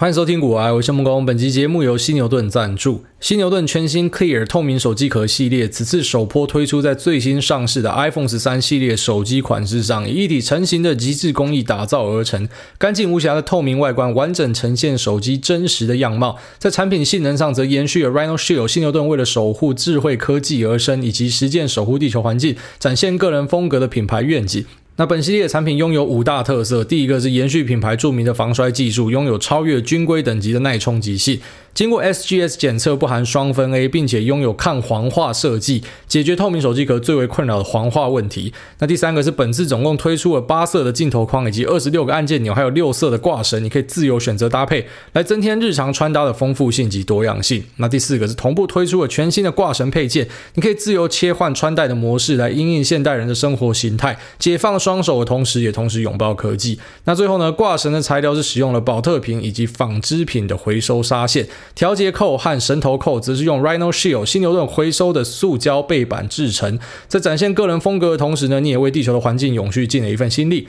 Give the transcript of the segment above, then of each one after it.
欢迎收听古癌，我是木工。本期节目由犀牛盾赞助。犀牛盾全新 Clear 透明手机壳系列，此次首波推出在最新上市的 iPhone 十三系列手机款式上，以一体成型的极致工艺打造而成，干净无瑕的透明外观，完整呈现手机真实的样貌。在产品性能上，则延续了 Rhino Shield 犀牛盾为了守护智慧科技而生，以及实践守护地球环境，展现个人风格的品牌愿景。那本系列产品拥有五大特色，第一个是延续品牌著名的防摔技术，拥有超越军规等级的耐冲击性。经过 SGS 检测，不含双酚 A，并且拥有抗黄化设计，解决透明手机壳最为困扰的黄化问题。那第三个是本次总共推出了八色的镜头框，以及二十六个按键钮，还有六色的挂绳，你可以自由选择搭配，来增添日常穿搭的丰富性及多样性。那第四个是同步推出了全新的挂绳配件，你可以自由切换穿戴的模式，来因应现代人的生活形态，解放双手的同时，也同时拥抱科技。那最后呢，挂绳的材料是使用了宝特瓶以及纺织品的回收纱线。调节扣和绳头扣则是用 Rhino Shield 新牛顿回收的塑胶背板制成，在展现个人风格的同时呢，你也为地球的环境永续尽了一份心力。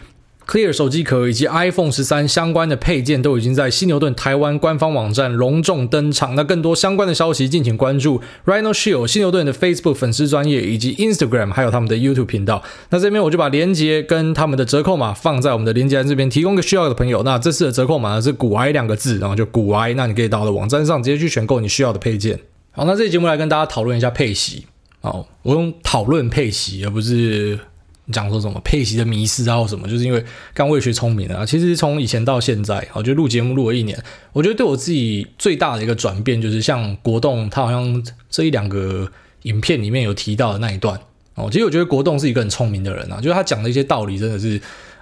Clear 手机壳以及 iPhone 十三相关的配件都已经在犀牛顿台湾官方网站隆重登场。那更多相关的消息，敬请关注 Rhino Shield 犀牛顿的 Facebook 粉丝专业以及 Instagram，还有他们的 YouTube 频道。那这边我就把链接跟他们的折扣码放在我们的链接这边，提供给需要的朋友。那这次的折扣码呢是股癌两个字，然后就股癌，那你可以到我的网站上直接去选购你需要的配件。好，那这期节目来跟大家讨论一下配息。好，我用讨论配息，而不是。讲说什么佩奇的迷失啊，或什么，就是因为刚为学聪明啊。其实从以前到现在，我觉得录节目录了一年，我觉得对我自己最大的一个转变，就是像国栋他好像这一两个影片里面有提到的那一段哦。其实我觉得国栋是一个很聪明的人啊，就是他讲的一些道理真的是，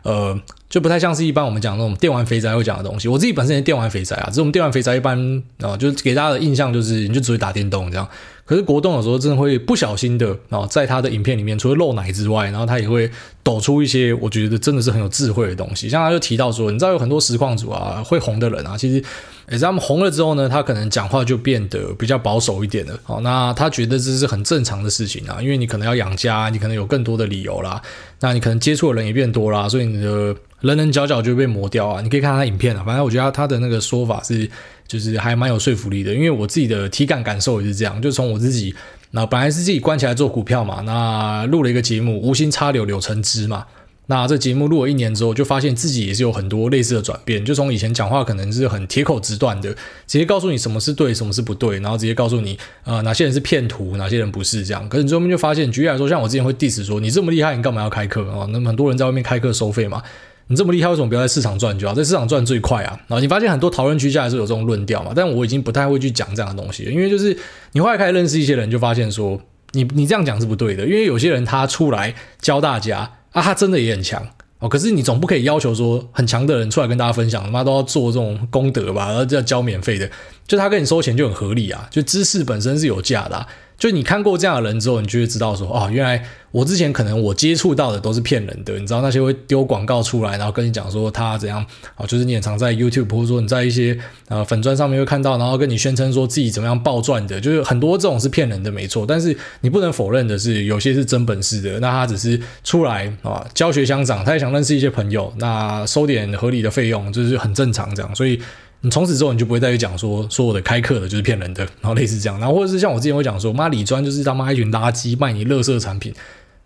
呃，就不太像是一般我们讲那种电玩肥宅会讲的东西。我自己本身也电玩肥宅啊，只是我们电玩肥宅一般啊，就是给大家的印象就是你就只会打电动这样。可是国栋有时候真的会不小心的啊，在他的影片里面，除了露奶之外，然后他也会抖出一些我觉得真的是很有智慧的东西。像他就提到说，你知道有很多实况组啊，会红的人啊，其实诶，在他们红了之后呢，他可能讲话就变得比较保守一点了。好，那他觉得这是很正常的事情啊，因为你可能要养家，你可能有更多的理由啦，那你可能接触的人也变多啦，所以你的棱棱角角就被磨掉啊。你可以看他影片啊，反正我觉得他的那个说法是。就是还蛮有说服力的，因为我自己的体感感受也是这样。就从我自己，那本来是自己关起来做股票嘛，那录了一个节目，无心插柳柳成枝嘛。那这节目录了一年之后，就发现自己也是有很多类似的转变。就从以前讲话可能是很铁口直断的，直接告诉你什么是对，什么是不对，然后直接告诉你，呃，哪些人是骗徒，哪些人不是这样。可是你最后面就发现，举例来说，像我之前会 diss 说，你这么厉害，你干嘛要开课啊？那么很多人在外面开课收费嘛。你这么厉害，为什么不要在市场赚就好？在市场赚最快啊！然后你发现很多讨论区下来是有这种论调嘛？但我已经不太会去讲这样的东西，因为就是你后来开始认识一些人，就发现说你你这样讲是不对的，因为有些人他出来教大家啊，他真的也很强哦。可是你总不可以要求说很强的人出来跟大家分享，他妈都要做这种功德吧？然后要交免费的，就他跟你收钱就很合理啊！就知识本身是有价的。就你看过这样的人之后，你就会知道说，哦，原来我之前可能我接触到的都是骗人的。你知道那些会丢广告出来，然后跟你讲说他怎样，哦，就是你也常在 YouTube 或者说你在一些呃粉专上面会看到，然后跟你宣称说自己怎么样暴赚的，就是很多这种是骗人的，没错。但是你不能否认的是，有些是真本事的。那他只是出来啊教学相长，他也想认识一些朋友，那收点合理的费用，就是很正常这样。所以。你从此之后你就不会再去讲说说我的开课的就是骗人的，然后类似这样，然后或者是像我之前会讲说，妈理专就是他妈一群垃圾卖你垃圾产品，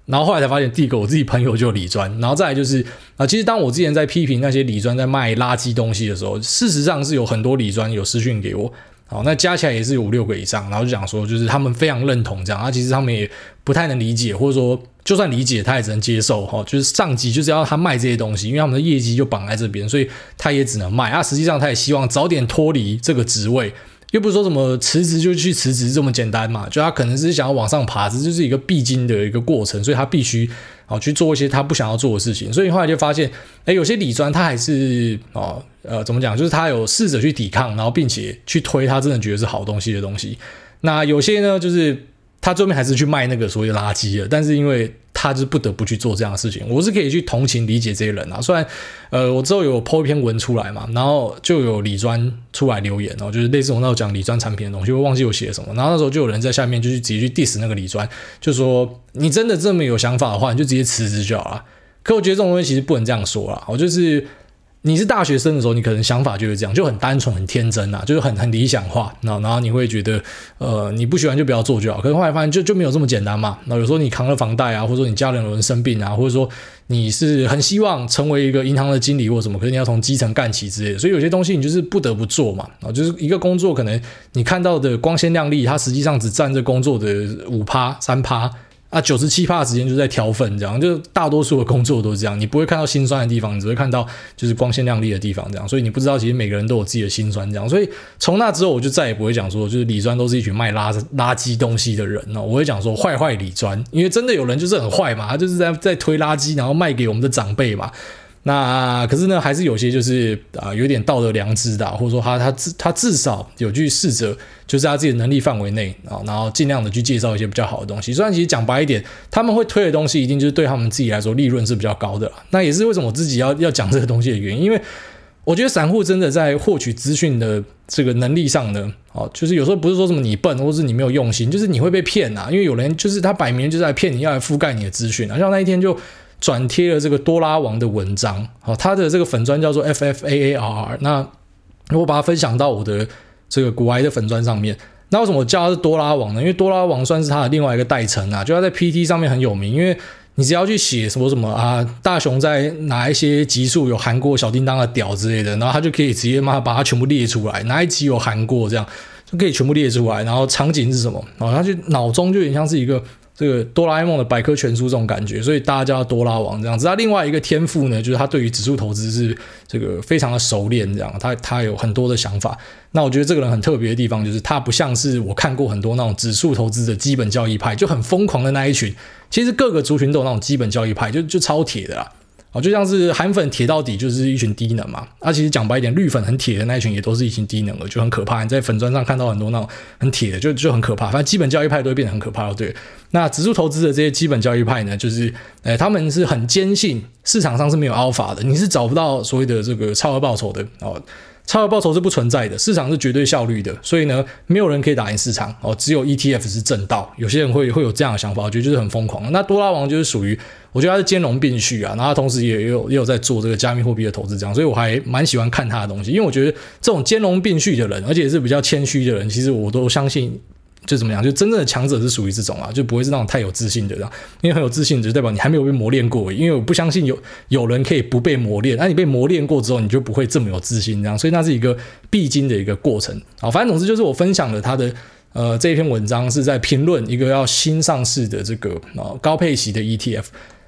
然后后来才发现第一个我自己朋友就有理专，然后再来就是啊，其实当我之前在批评那些理专在卖垃圾东西的时候，事实上是有很多理专有私讯给我。好，那加起来也是有五六个以上，然后就讲说，就是他们非常认同这样，啊，其实他们也不太能理解，或者说就算理解，他也只能接受哈，就是上级就是要他卖这些东西，因为他们的业绩就绑在这边，所以他也只能卖啊。实际上他也希望早点脱离这个职位，又不是说什么辞职就去辞职这么简单嘛，就他可能是想要往上爬，这就是一个必经的一个过程，所以他必须。哦，去做一些他不想要做的事情，所以后来就发现，诶，有些理专他还是哦，呃，怎么讲？就是他有试着去抵抗，然后并且去推他真的觉得是好东西的东西。那有些呢，就是。他最后面还是去卖那个所谓的垃圾了，但是因为他就不得不去做这样的事情，我是可以去同情理解这些人啊。虽然，呃，我之后有 po 一篇文出来嘛，然后就有李专出来留言哦，就是类似我那时候讲李专产品的东西，我忘记我写什么，然后那时候就有人在下面就去直接去 diss 那个李专，就说你真的这么有想法的话，你就直接辞职就好了。可我觉得这种东西其实不能这样说啊，我就是。你是大学生的时候，你可能想法就是这样，就很单纯、很天真啊，就是很很理想化。然后，然后你会觉得，呃，你不喜欢就不要做就好。可是后来发现就，就就没有这么简单嘛。那有时候你扛了房贷啊，或者说你家人有人生病啊，或者说你是很希望成为一个银行的经理或什么，可是你要从基层干起之类的。所以有些东西你就是不得不做嘛。啊，就是一个工作，可能你看到的光鲜亮丽，它实际上只占这工作的五趴、三趴。啊，九十七趴的时间就在挑粪，这样就大多数的工作都是这样，你不会看到心酸的地方，你只会看到就是光鲜亮丽的地方，这样，所以你不知道其实每个人都有自己的心酸，这样，所以从那之后我就再也不会讲说就是李专都是一群卖垃垃圾东西的人了，我会讲说坏坏李专，因为真的有人就是很坏嘛，他就是在在推垃圾，然后卖给我们的长辈嘛。那可是呢，还是有些就是啊、有点道德良知的，或者说他他至他至少有去试着，就是他自己的能力范围内啊，然后尽量的去介绍一些比较好的东西。虽然其实讲白一点，他们会推的东西，一定就是对他们自己来说利润是比较高的。那也是为什么我自己要要讲这个东西的原因，因为我觉得散户真的在获取资讯的这个能力上呢，哦，就是有时候不是说什么你笨，或是你没有用心，就是你会被骗呐。因为有人就是他摆明就是在骗你，要来覆盖你的资讯啊。像那一天就。转贴了这个多拉王的文章，好，他的这个粉专叫做 F F A A R。那我把它分享到我的这个股癌的粉专上面。那为什么我叫他是多拉王呢？因为多拉王算是他的另外一个代称啊，就他在 P T 上面很有名。因为你只要去写什么什么啊，大雄在哪一些集数有含过小叮当的屌之类的，然后他就可以直接嘛把它全部列出来，哪一集有含过这样就可以全部列出来。然后场景是什么？然后他就脑中就有点像是一个。这个哆啦 A 梦的百科全书这种感觉，所以大家叫哆啦王这样子。他另外一个天赋呢，就是他对于指数投资是这个非常的熟练，这样他他有很多的想法。那我觉得这个人很特别的地方，就是他不像是我看过很多那种指数投资的基本交易派，就很疯狂的那一群。其实各个族群都有那种基本交易派，就就超铁的啦。哦，就像是韩粉铁到底就是一群低能嘛。那、其实讲白一点，绿粉很铁的那一群也都是一群低能了，就很可怕。你在粉砖上看到很多那种很铁的，就就很可怕。反正基本教育派都会变得很可怕，对。那指数投资的这些基本教育派呢，就是，呃，他们是很坚信市场上是没有 alpha 的，你是找不到所谓的这个超额报酬的哦。超额报酬是不存在的，市场是绝对效率的，所以呢，没有人可以打赢市场哦，只有 ETF 是正道。有些人会会有这样的想法，我觉得就是很疯狂。那多拉王就是属于，我觉得他是兼容并蓄啊，然后他同时也有也有在做这个加密货币的投资，这样，所以我还蛮喜欢看他的东西，因为我觉得这种兼容并蓄的人，而且是比较谦虚的人，其实我都相信。就怎么样？就真正的强者是属于这种啊，就不会是那种太有自信的这样，因为很有自信，就代表你还没有被磨练过。因为我不相信有有人可以不被磨练，那你被磨练过之后，你就不会这么有自信这样。所以那是一个必经的一个过程啊。反正总之就是我分享了他的呃这一篇文章，是在评论一个要新上市的这个啊高配息的 ETF。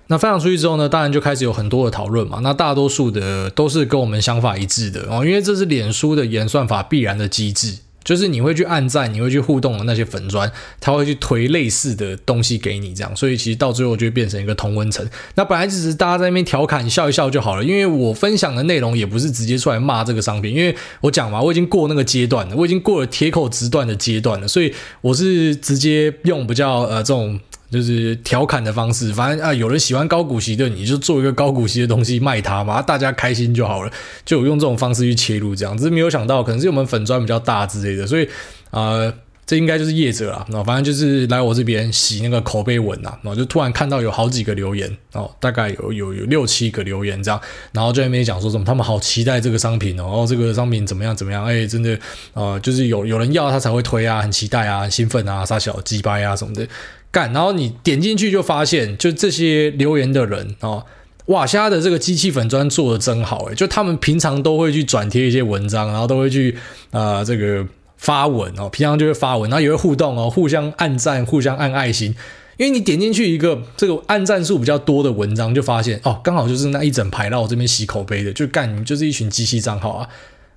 那分享出去之后呢，当然就开始有很多的讨论嘛。那大多数的都是跟我们想法一致的哦，因为这是脸书的演算法必然的机制。就是你会去按赞，你会去互动的那些粉砖，他会去推类似的东西给你，这样，所以其实到最后就会变成一个同温层。那本来只是大家在那边调侃笑一笑就好了，因为我分享的内容也不是直接出来骂这个商品，因为我讲嘛，我已经过那个阶段了，我已经过了铁口直断的阶段了，所以我是直接用比较呃这种。就是调侃的方式，反正啊，有人喜欢高股息的，你就做一个高股息的东西卖它嘛，大家开心就好了。就用这种方式去切入，这样只是没有想到，可能是我们粉砖比较大之类的，所以啊、这应该就是业者啦。那反正就是来我这边洗那个口碑文啊，然后就突然看到有好几个留言哦，大概有有有六七个留言这样，然后就在那边讲说什么他们好期待这个商品哦，哦这个商品怎么样怎么样，哎，真的、呃，就是有有人要他才会推啊，很期待啊，很兴奋啊，杀小鸡掰啊什么的。干，然后你点进去就发现，就这些留言的人哦，哇，现在的这个机器粉砖做的真好诶，就他们平常都会去转贴一些文章，然后都会去啊、呃、这个发文哦，平常就会发文，然后也会互动哦，互相按赞，互相按爱心，因为你点进去一个这个按赞数比较多的文章，就发现哦，刚好就是那一整排到我这边洗口碑的，就干，你们就是一群机器账号啊。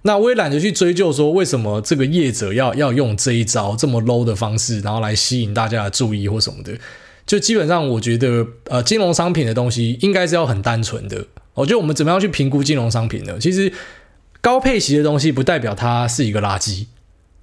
那我也懒得去追究说为什么这个业者要要用这一招这么 low 的方式，然后来吸引大家的注意或什么的。就基本上我觉得，呃，金融商品的东西应该是要很单纯的。我觉得我们怎么样去评估金融商品呢？其实高配息的东西不代表它是一个垃圾，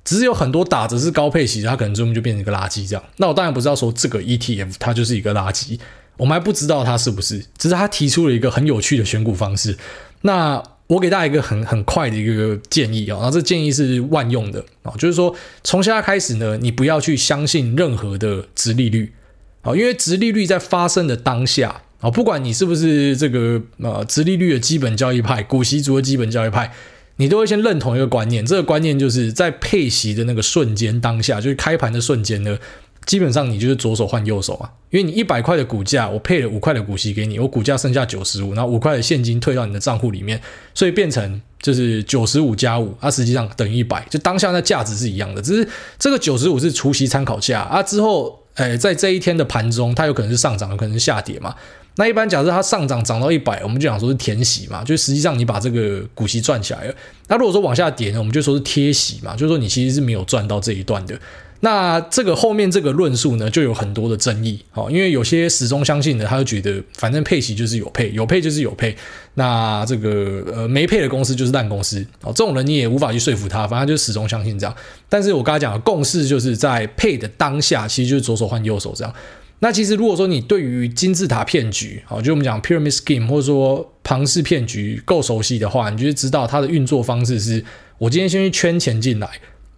只是有很多打着是高配息，它可能最后就变成一个垃圾这样。那我当然不知道说这个 ETF 它就是一个垃圾，我们还不知道它是不是，只是他提出了一个很有趣的选股方式。那我给大家一个很很快的一个建议啊，然后这建议是万用的啊，就是说从现在开始呢，你不要去相信任何的殖利率啊，因为殖利率在发生的当下啊，不管你是不是这个呃，殖利率的基本交易派，股息族的基本交易派，你都会先认同一个观念，这个观念就是在配息的那个瞬间当下，就是开盘的瞬间呢，基本上你就是左手换右手啊，因为你一百块的股价，我配了五块的股息给你，我股价剩下九十五，然后五块的现金退到你的账户里面，所以变成就是九十五加五，啊，实际上等于一百，就当下那价值是一样的，只是这个九十五是除息参考价啊，之后。哎，在这一天的盘中，它有可能是上涨，有可能是下跌嘛。那一般假设它上涨涨到一百，我们就讲说是填息嘛，就实际上你把这个股息赚起来了。那如果说往下跌呢，我们就说是贴息嘛，就是说你其实是没有赚到这一段的。那这个后面这个论述呢，就有很多的争议，哦，因为有些始终相信的，他就觉得反正配息就是有配，有配就是有配。那这个呃没配的公司就是烂公司，哦，这种人你也无法去说服他，反正就始终相信这样。但是我刚才讲的共识就是在配的当下，其实就是左手换右手这样。那其实如果说你对于金字塔骗局，哦，就我们讲 pyramid scheme 或者说庞氏骗局够熟悉的话，你就知道它的运作方式是：我今天先去圈钱进来。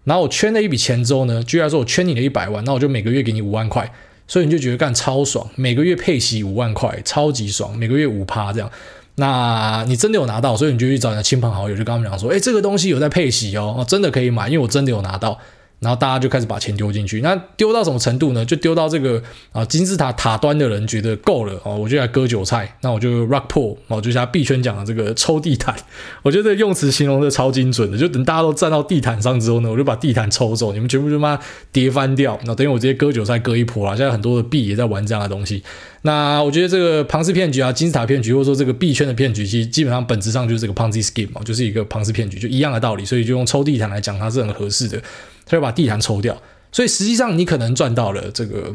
然后我圈了一笔钱之后呢，居然说我圈你了一百万，那我就每个月给你五万块，所以你就觉得干超爽，每个月配息五万块，超级爽，每个月五趴这样。那你真的有拿到，所以你就去找你的亲朋好友，就跟他们讲说，哎，这个东西有在配息哦，真的可以买，因为我真的有拿到。然后大家就开始把钱丢进去，那丢到什么程度呢？就丢到这个啊金字塔塔端的人觉得够了哦，我就来割韭菜，那我就 rug pull，哦，就像币圈讲的这个抽地毯，我觉得用词形容的超精准的，就等大家都站到地毯上之后呢，我就把地毯抽走，你们全部就妈跌翻掉，那等于我直接割韭菜割一波了。现在很多的币也在玩这样的东西。那我觉得这个庞氏骗局啊，金字塔骗局，或者说这个币圈的骗局，其实基本上本质上就是这个 Ponzi scheme 嘛，就是一个庞氏骗局，就一样的道理，所以就用抽地毯来讲，它是很合适的。他就把地毯抽掉，所以实际上你可能赚到了这个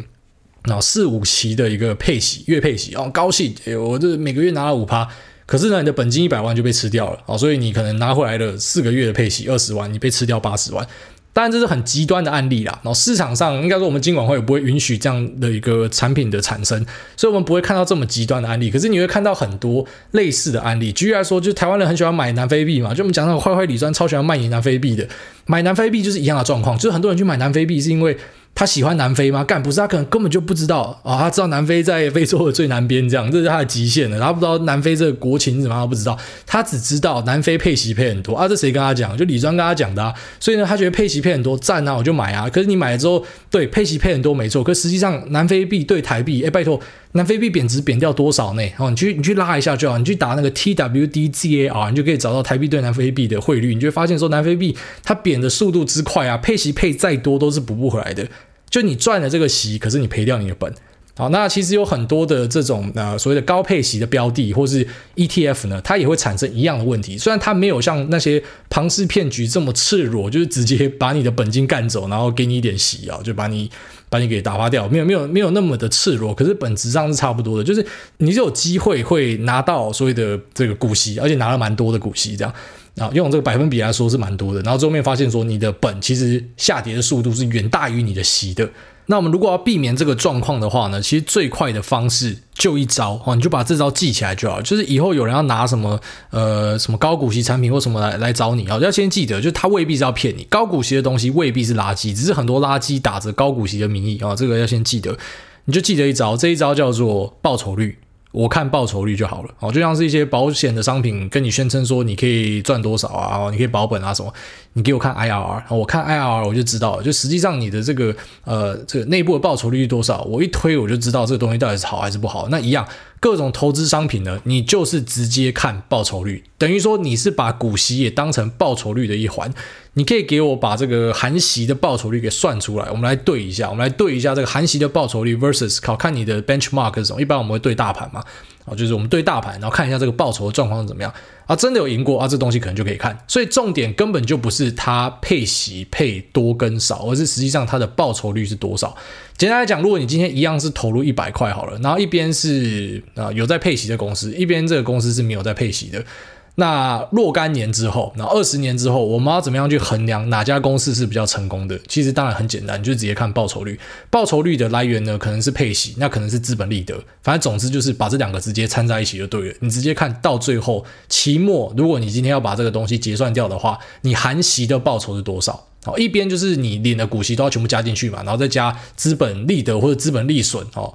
那四五期的一个配息，月配息哦，高兴，我这每个月拿了五趴，可是呢，你的本金一百万就被吃掉了啊，所以你可能拿回来的四个月的配息二十万，你被吃掉八十万。当然这是很极端的案例啦，然后市场上应该说我们监管会也不会允许这样的一个产品的产生，所以我们不会看到这么极端的案例。可是你会看到很多类似的案例。举例来说，就台湾人很喜欢买南非币嘛，就我们讲那个坏坏李专超喜欢卖你南非币的，买南非币就是一样的状况，就是很多人去买南非币是因为。他喜欢南非吗？干不是，他可能根本就不知道啊、他知道南非在非洲的最南边，这样这是他的极限了。他不知道南非这个国情是什么，他不知道。他只知道南非配息配很多啊。这谁跟他讲？就李庄跟他讲的啊。所以呢，他觉得配息配很多，赞啊，我就买啊。可是你买了之后，对配息配很多没错，可实际上南非币对台币，哎，拜托。南非币贬值贬掉多少呢？哦，你去你去拉一下就好，你去打那个 TWDZAR，你就可以找到台币对南非币的汇率，你就会发现说南非币它贬的速度之快啊，配息配再多都是补不回来的。就你赚了这个息，可是你赔掉你的本。好，那其实有很多的这种呃所谓的高配息的标的，或是 ETF 呢，它也会产生一样的问题。虽然它没有像那些庞氏骗局这么赤裸，就是直接把你的本金干走，然后给你一点息啊，就把你。把你给打发掉，没有没有没有那么的赤裸，可是本质上是差不多的，就是你就有机会会拿到所谓的这个股息，而且拿了蛮多的股息，这样啊，用这个百分比来说是蛮多的，然后最后面发现说你的本其实下跌的速度是远大于你的息的。那我们如果要避免这个状况的话呢，其实最快的方式就一招哦，你就把这招记起来就好。就是以后有人要拿什么呃什么高股息产品或什么来来找你啊，要先记得，就他未必是要骗你，高股息的东西未必是垃圾，只是很多垃圾打着高股息的名义啊，这个要先记得。你就记得一招，这一招叫做报酬率。我看报酬率就好了。哦，就像是一些保险的商品跟你宣称说你可以赚多少啊，你可以保本啊什么，你给我看 IRR，我看 IRR 我就知道，就实际上你的这个呃这个内部的报酬率是多少，我一推我就知道这个东西到底是好还是不好。那一样，各种投资商品呢，你就是直接看报酬率，等于说你是把股息也当成报酬率的一环。你可以给我把这个含息的报酬率给算出来，我们来对一下，我们来对一下这个含息的报酬率 versus 考看你的 benchmark 是什么。一般我们会对大盘嘛，啊，就是我们对大盘，然后看一下这个报酬的状况是怎么样啊，真的有赢过啊，这东西可能就可以看。所以重点根本就不是它配息配多跟少，而是实际上它的报酬率是多少。简单来讲，如果你今天一样是投入一百块好了，然后一边是啊有在配息的公司，一边这个公司是没有在配息的。那若干年之后，那二十年之后，我们要怎么样去衡量哪家公司是比较成功的？其实当然很简单，就直接看报酬率。报酬率的来源呢，可能是配息，那可能是资本利得。反正总之就是把这两个直接掺在一起就对了。你直接看到最后期末，如果你今天要把这个东西结算掉的话，你含息的报酬是多少？好，一边就是你领的股息都要全部加进去嘛，然后再加资本利得或者资本利损哦。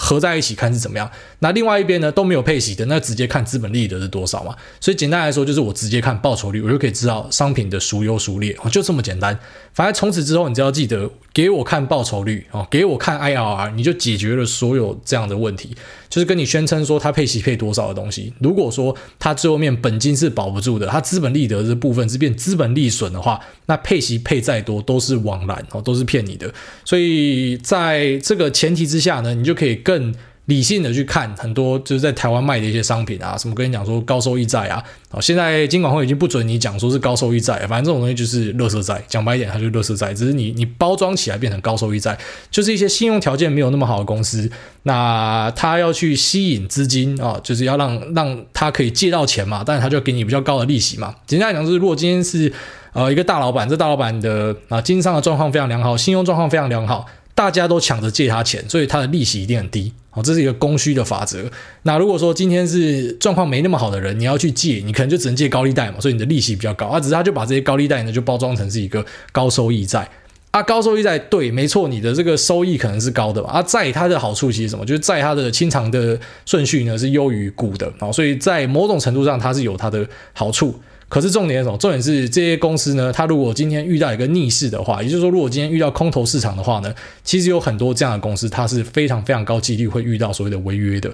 合在一起看是怎么样。那另外一边呢都没有配息的，那直接看资本利得是多少嘛。所以简单来说，就是我直接看报酬率，我就可以知道商品的孰优孰劣，就这么简单。反正从此之后，你只要记得给我看报酬率哦，给我看 IRR，你就解决了所有这样的问题。就是跟你宣称说它配息配多少的东西，如果说它最后面本金是保不住的，它资本利得这部分是变资本利损的话，那配息配再多都是枉然哦，都是骗你的。所以在这个前提之下呢，你就可以更。理性的去看很多就是在台湾卖的一些商品啊，什么跟你讲说高收益债啊，哦，现在金管会已经不准你讲说是高收益债，反正这种东西就是垃圾债，讲白一点它就是垃圾债，只是你你包装起来变成高收益债，就是一些信用条件没有那么好的公司，那他要去吸引资金啊，就是要让让他可以借到钱嘛，但是他就给你比较高的利息嘛。简单来讲就是，如果今天是呃一个大老板，这大老板的啊经商的状况非常良好，信用状况非常良好。大家都抢着借他钱，所以他的利息一定很低。好，这是一个供需的法则。那如果说今天是状况没那么好的人，你要去借，你可能就只能借高利贷嘛，所以你的利息比较高。啊，只是他就把这些高利贷呢，就包装成是一个高收益债。啊，高收益债对，没错，你的这个收益可能是高的吧。啊，债它的好处其实什么？就是债它的清偿的顺序呢是优于股的。啊，所以在某种程度上它是有它的好处。可是重点是什么？重点是这些公司呢，它如果今天遇到一个逆势的话，也就是说，如果今天遇到空头市场的话呢，其实有很多这样的公司，它是非常非常高几率会遇到所谓的违约的。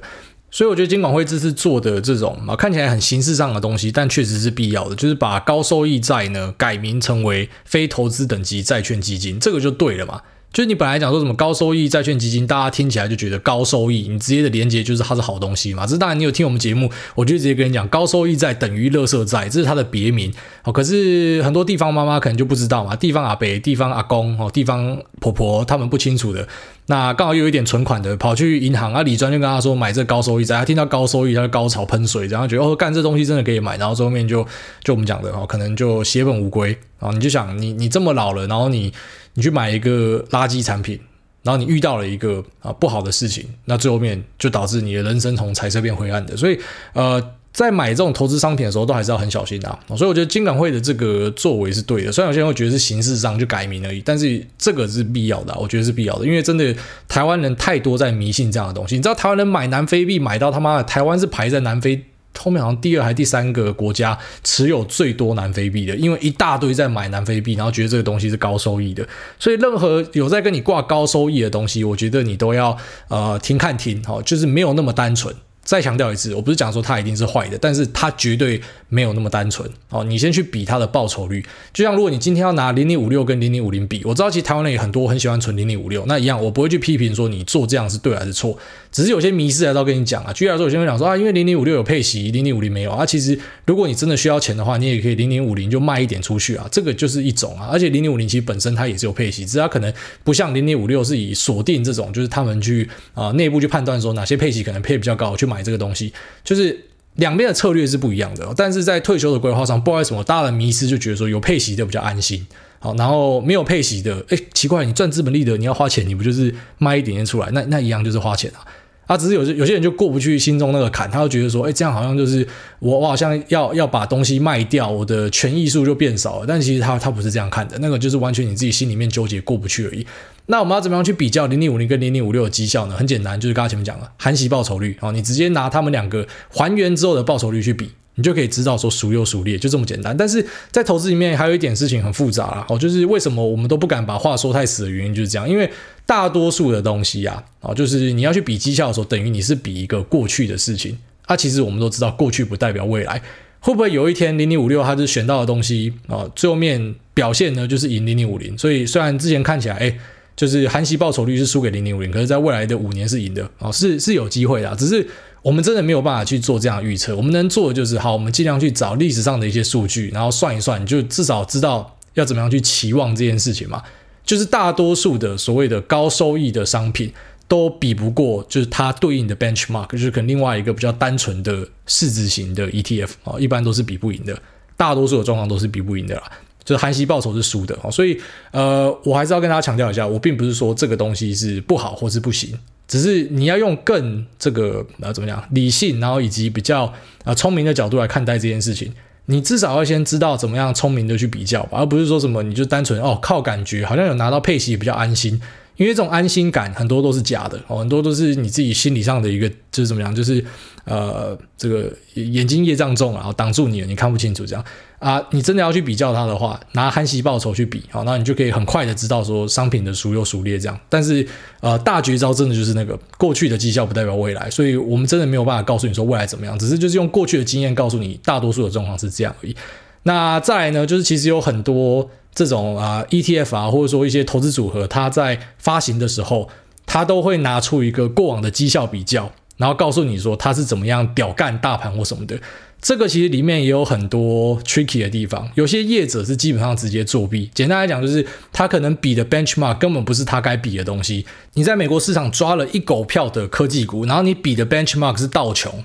所以我觉得金管会这次做的这种啊，看起来很形式上的东西，但确实是必要的，就是把高收益债呢改名成为非投资等级债券基金，这个就对了嘛。就是你本来讲说什么高收益债券基金，大家听起来就觉得高收益，你直接的连接就是它是好东西嘛。这当然你有听我们节目，我就直接跟你讲，高收益债等于垃圾债，这是它的别名。哦，可是很多地方妈妈可能就不知道嘛，地方阿伯、地方阿公、哦，地方婆婆他们不清楚的。那刚好又有一点存款的，跑去银行啊，李专就跟他说买这高收益债，他听到高收益，他就高潮喷水，然后觉得哦，干这东西真的可以买，然后最后面就就我们讲的哦，可能就血本无归啊。你就想你你这么老了，然后你。你去买一个垃圾产品，然后你遇到了一个啊不好的事情，那最后面就导致你的人生从彩色变灰暗的。所以，呃，在买这种投资商品的时候，都还是要很小心的啊。所以，我觉得金管会的这个作为是对的。虽然有些人会觉得是形式上就改名而已，但是这个是必要的，我觉得是必要的。因为真的台湾人太多在迷信这样的东西。你知道台湾人买南非币买到他妈的，台湾是排在南非。后面好像第二还第三个国家持有最多南非币的，因为一大堆在买南非币，然后觉得这个东西是高收益的，所以任何有在跟你挂高收益的东西，我觉得你都要呃听看听，好，就是没有那么单纯。再强调一次，我不是讲说它一定是坏的，但是它绝对没有那么单纯哦。你先去比它的报酬率，就像如果你今天要拿零零五六跟零零五零比，我知道其实台湾人也很多很喜欢存零零五六，那一样我不会去批评说你做这样是对还是错，只是有些迷失还是要跟你讲啊。举例来说，有些人讲说啊，因为零零五六有配息，零零五零没有啊。其实如果你真的需要钱的话，你也可以零零五零就卖一点出去啊，这个就是一种啊。而且零零五零其实本身它也是有配息，只是它可能不像零零五六是以锁定这种，就是他们去啊、内部去判断说哪些配息可能配比较高，去买这个东西。就是两边的策略是不一样的，但是在退休的规划上，不知道为什么大家的迷失就觉得说有配息的比较安心，好，然后没有配息的，哎，奇怪，你赚资本利得，你要花钱，你不就是卖一点点出来，那那一样就是花钱啊，啊，只是有些有些人就过不去心中那个坎，他就觉得说，哎，这样好像就是我我好像要要把东西卖掉，我的权益数就变少了，但其实他他不是这样看的，那个就是完全你自己心里面纠结过不去而已。那我们要怎么样去比较零零五零跟零零五六的绩效呢？很简单，就是刚才前面讲了含息报酬率啊，你直接拿他们两个还原之后的报酬率去比，你就可以知道说孰优孰劣，就这么简单。但是在投资里面还有一点事情很复杂啦，哦，就是为什么我们都不敢把话说太死的原因就是这样，因为大多数的东西啊，啊，就是你要去比绩效的时候，等于你是比一个过去的事情啊。其实我们都知道，过去不代表未来，会不会有一天零零五六它是选到的东西啊，最后面表现呢就是赢零零五零？所以虽然之前看起来，哎。就是含息报酬率是输给零零五零，可是在未来的五年是赢的啊，是是有机会的。只是我们真的没有办法去做这样的预测，我们能做的就是好，我们尽量去找历史上的一些数据，然后算一算，就至少知道要怎么样去期望这件事情嘛。就是大多数的所谓的高收益的商品都比不过，就是它对应的 benchmark，就是可能另外一个比较单纯的市值型的 ETF 啊，一般都是比不赢的，大多数的状况都是比不赢的啦。就是含息报酬是输的，所以呃，我还是要跟大家强调一下，我并不是说这个东西是不好或是不行，只是你要用更这个呃怎么讲理性，然后以及比较啊聪明的角度来看待这件事情。你至少要先知道怎么样聪明的去比较吧，而不是说什么你就单纯哦靠感觉，好像有拿到配息比较安心。因为这种安心感很多都是假的哦，很多都是你自己心理上的一个，就是怎么样，就是呃，这个眼睛业障重，然后挡住你了，你看不清楚这样啊。你真的要去比较它的话，拿含息报酬去比，好，那你就可以很快的知道说商品的孰优孰劣这样。但是呃，大绝招真的就是那个过去的绩效不代表未来，所以我们真的没有办法告诉你说未来怎么样，只是就是用过去的经验告诉你，大多数的状况是这样而已。那再来呢，就是其实有很多。这种啊 ETF 啊，或者说一些投资组合，它在发行的时候，它都会拿出一个过往的绩效比较，然后告诉你说它是怎么样屌干大盘或什么的。这个其实里面也有很多 tricky 的地方，有些业者是基本上直接作弊。简单来讲，就是他可能比的 benchmark 根本不是他该比的东西。你在美国市场抓了一狗票的科技股，然后你比的 benchmark 是道琼，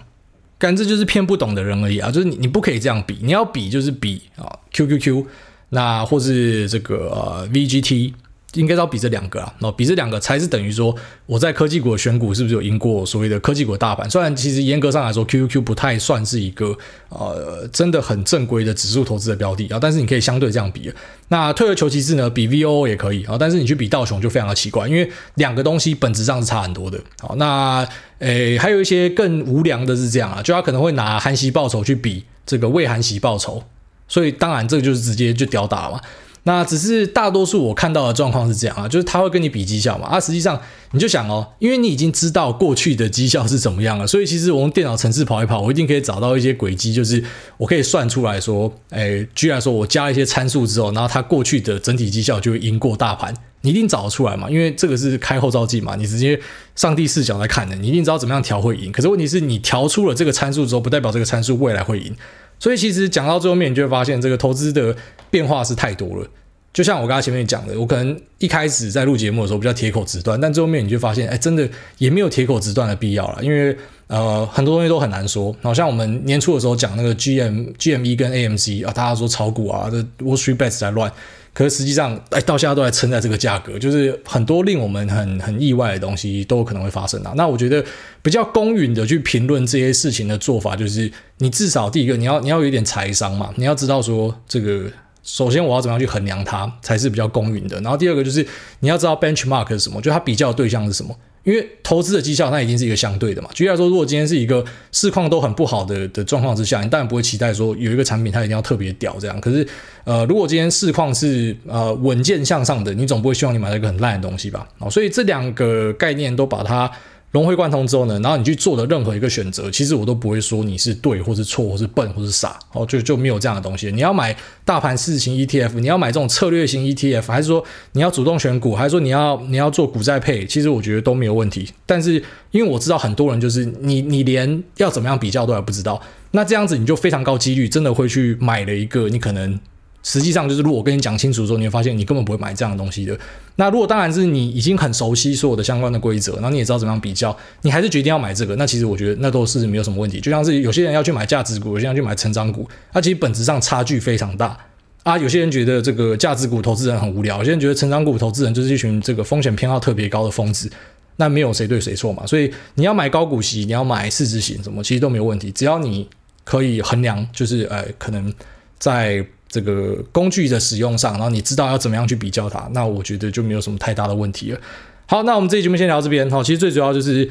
干这就是骗不懂的人而已啊！就是你你不可以这样比，你要比就是比啊 QQQ。那或是这个呃 VGT 应该要比这两个啊，那比这两个才是等于说我在科技股的选股是不是有赢过所谓的科技股的大盘？虽然其实严格上来说，QQQ 不太算是一个呃真的很正规的指数投资的标的啊，但是你可以相对这样比。那退而求其次呢，比 VOO 也可以啊，但是你去比道琼就非常的奇怪，因为两个东西本质上是差很多的。好，那诶还有一些更无良的是这样啊，就他可能会拿含息报酬去比这个未含息报酬。所以当然，这个就是直接就屌打嘛。那只是大多数我看到的状况是这样啊，就是他会跟你比绩效嘛。啊，实际上你就想哦，因为你已经知道过去的绩效是怎么样了，所以其实我用电脑程式跑一跑，我一定可以找到一些轨迹，就是我可以算出来说，哎，居然说我加一些参数之后，然后它过去的整体绩效就会赢过大盘，你一定找得出来嘛。因为这个是开后照镜嘛，你直接上帝视角来看的，你一定知道怎么样调会赢。可是问题是你调出了这个参数之后，不代表这个参数未来会赢。所以其实讲到最后面，你就会发现这个投资的变化是太多了。就像我刚才前面讲的，我可能一开始在录节目的时候比较铁口直断，但最后面你就发现，哎，真的也没有铁口直断的必要了，因为呃很多东西都很难说。好像我们年初的时候讲那个 GM GME 跟 AMC 啊，大家说炒股啊，这 Wall Street Bets 在乱。可是实际上，哎，到现在都还撑在这个价格，就是很多令我们很很意外的东西都有可能会发生啊。那我觉得比较公允的去评论这些事情的做法，就是你至少第一个，你要你要有一点财商嘛，你要知道说这个，首先我要怎么样去衡量它才是比较公允的。然后第二个就是你要知道 benchmark 是什么，就它比较的对象是什么。因为投资的绩效，它已经是一个相对的嘛。举例来说，如果今天是一个市况都很不好的的状况之下，你当然不会期待说有一个产品它一定要特别屌这样。可是，呃，如果今天市况是呃稳健向上的，你总不会希望你买了一个很烂的东西吧？哦，所以这两个概念都把它。融会贯通之后呢，然后你去做的任何一个选择，其实我都不会说你是对或是错或是笨或是傻，哦，就就没有这样的东西。你要买大盘市型 ETF，你要买这种策略型 ETF，还是说你要主动选股，还是说你要你要做股债配，其实我觉得都没有问题。但是因为我知道很多人就是你你连要怎么样比较都还不知道，那这样子你就非常高几率真的会去买了一个你可能。实际上就是，如果我跟你讲清楚之后，你会发现你根本不会买这样的东西的。那如果当然是你已经很熟悉所有的相关的规则，然后你也知道怎么样比较，你还是决定要买这个，那其实我觉得那都是没有什么问题。就像是有些人要去买价值股，有些人要去买成长股，那其实本质上差距非常大啊。有些人觉得这个价值股投资人很无聊，有些人觉得成长股投资人就是一群这个风险偏好特别高的疯子。那没有谁对谁错嘛。所以你要买高股息，你要买市值型什么，其实都没有问题，只要你可以衡量，就是呃，可能在。这个工具的使用上，然后你知道要怎么样去比较它，那我觉得就没有什么太大的问题了。好，那我们这期节目先聊到这边哈。其实最主要就是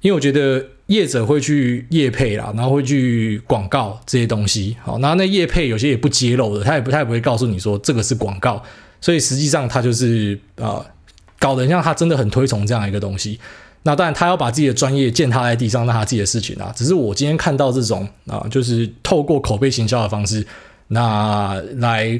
因为我觉得业者会去业配啦，然后会去广告这些东西。好，那那业配有些也不揭露的，他也不太不会告诉你说这个是广告，所以实际上他就是啊、搞得像他真的很推崇这样一个东西。那当然他要把自己的专业践踏在地上，那他自己的事情啊。只是我今天看到这种啊、就是透过口碑行销的方式。那来